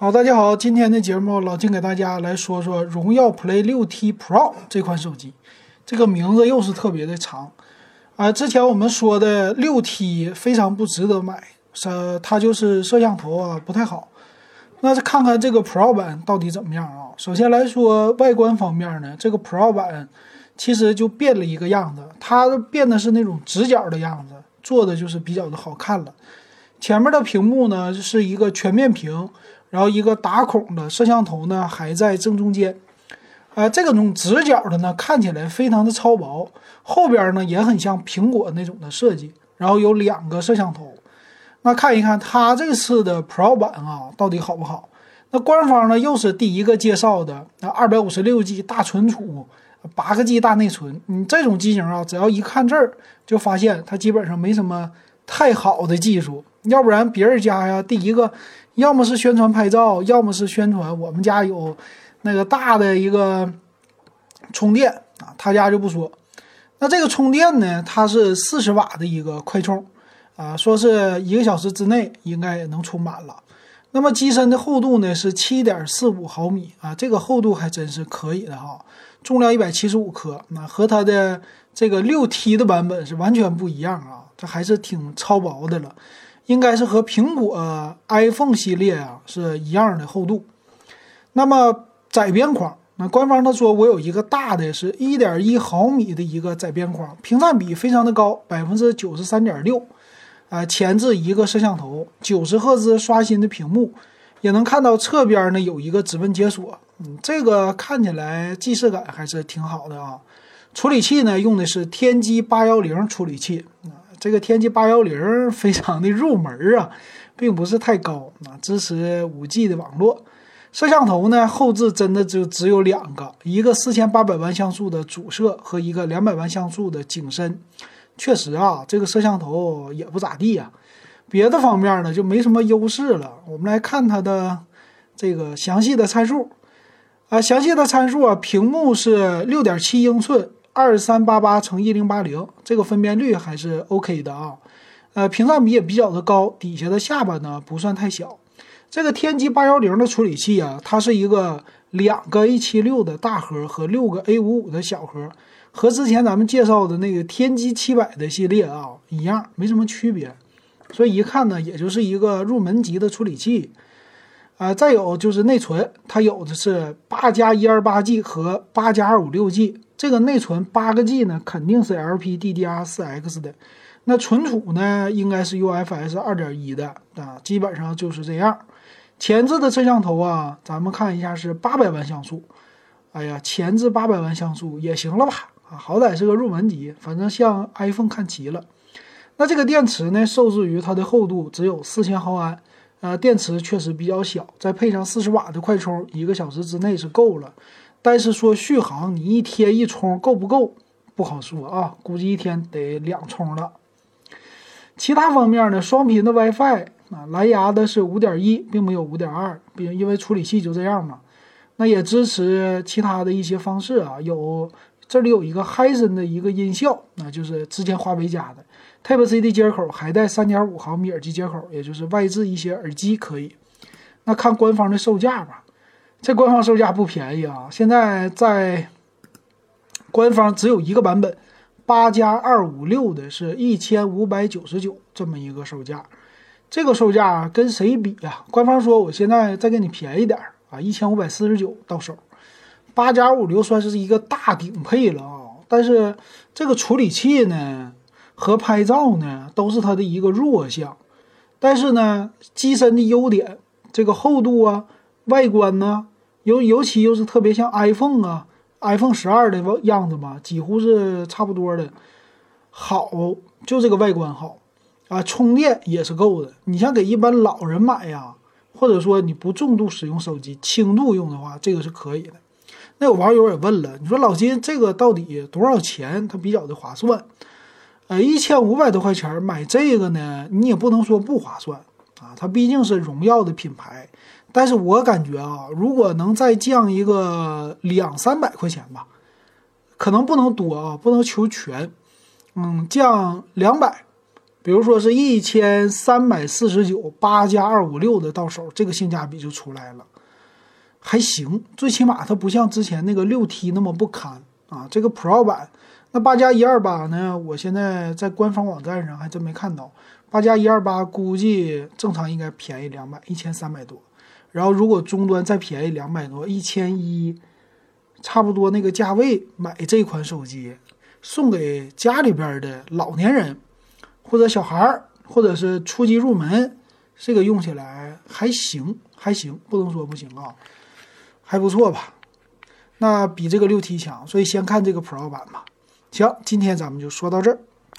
好，大家好，今天的节目老金给大家来说说荣耀 Play 6T Pro 这款手机，这个名字又是特别的长啊。之前我们说的 6T 非常不值得买，是它就是摄像头啊不太好。那是看看这个 Pro 版到底怎么样啊？首先来说外观方面呢，这个 Pro 版其实就变了一个样子，它变的是那种直角的样子，做的就是比较的好看了。前面的屏幕呢是一个全面屏。然后一个打孔的摄像头呢，还在正中间，啊，这个种直角的呢，看起来非常的超薄，后边呢也很像苹果那种的设计。然后有两个摄像头，那看一看它这次的 Pro 版啊，到底好不好？那官方呢又是第一个介绍的，那二百五十六 G 大存储，八个 G 大内存，你这种机型啊，只要一看这儿，就发现它基本上没什么太好的技术，要不然别人家呀，第一个。要么是宣传拍照，要么是宣传我们家有那个大的一个充电啊，他家就不说。那这个充电呢，它是四十瓦的一个快充啊，说是一个小时之内应该也能充满了。那么机身的厚度呢是七点四五毫米啊，这个厚度还真是可以的哈。重量一百七十五克，那和它的这个六 T 的版本是完全不一样啊，这还是挺超薄的了。应该是和苹果 iPhone 系列啊是一样的厚度。那么窄边框，那官方他说我有一个大的是一点一毫米的一个窄边框，屏占比非常的高，百分之九十三点六。啊，前置一个摄像头，九十赫兹刷新的屏幕，也能看到侧边呢有一个指纹解锁。嗯，这个看起来既视感还是挺好的啊。处理器呢用的是天玑八幺零处理器。这个天玑八幺零非常的入门啊，并不是太高啊，支持五 G 的网络。摄像头呢，后置真的就只有两个，一个四千八百万像素的主摄和一个两百万像素的景深。确实啊，这个摄像头也不咋地呀。别的方面呢，就没什么优势了。我们来看它的这个详细的参数啊，详细的参数啊，屏幕是六点七英寸。二三八八乘一零八零，这个分辨率还是 OK 的啊，呃，屏占比也比较的高，底下的下巴呢不算太小。这个天玑八幺零的处理器啊，它是一个两个 A 七六的大核和六个 A 五五的小核，和之前咱们介绍的那个天玑七百的系列啊一样，没什么区别。所以一看呢，也就是一个入门级的处理器。啊，再有就是内存，它有的是八加一二八 G 和八加二五六 G。这个内存八个 G 呢，肯定是 LPDDR4X 的。那存储呢，应该是 UFS 二点一的啊，基本上就是这样。前置的摄像头啊，咱们看一下是八百万像素。哎呀，前置八百万像素也行了吧？啊，好歹是个入门级，反正向 iPhone 看齐了。那这个电池呢，受制于它的厚度只有四千毫安，呃，电池确实比较小，再配上四十瓦的快充，一个小时之内是够了。但是说续航，你一天一充够不够？不好说啊，估计一天得两充了。其他方面呢，双频的 WiFi 啊，蓝牙的是五点一，并没有五点二，并因为处理器就这样嘛。那也支持其他的一些方式啊，有这里有一个 h i s o n 的一个音效，那就是之前华为家的 Type C 的接口，还带三点五毫米耳机接口，也就是外置一些耳机可以。那看官方的售价吧。这官方售价不便宜啊！现在在官方只有一个版本，八加二五六的是一千五百九十九这么一个售价。这个售价跟谁比呀？官方说我现在再给你便宜点啊，一千五百四十九到手。八加二五六算是一个大顶配了啊，但是这个处理器呢和拍照呢都是它的一个弱项。但是呢，机身的优点，这个厚度啊。外观呢，尤尤其又是特别像 iPhone 啊，iPhone 十二的样子嘛，几乎是差不多的。好，就这个外观好啊，充电也是够的。你像给一般老人买呀，或者说你不重度使用手机，轻度用的话，这个是可以的。那有网友也问了，你说老金这个到底多少钱？它比较的划算？呃，一千五百多块钱买这个呢，你也不能说不划算啊，它毕竟是荣耀的品牌。但是我感觉啊，如果能再降一个两三百块钱吧，可能不能多啊，不能求全，嗯，降两百，比如说是一千三百四十九，八加二五六的到手，这个性价比就出来了，还行，最起码它不像之前那个六 T 那么不堪啊。这个 Pro 版，那八加一二八呢？我现在在官方网站上还真没看到，八加一二八估计正常应该便宜两百，一千三百多。然后如果终端再便宜两百多，一千一，差不多那个价位买这款手机，送给家里边的老年人。或者小孩儿，或者是初级入门，这个用起来还行，还行，不能说不行啊，还不错吧？那比这个六 T 强，所以先看这个 Pro 版吧。行，今天咱们就说到这儿。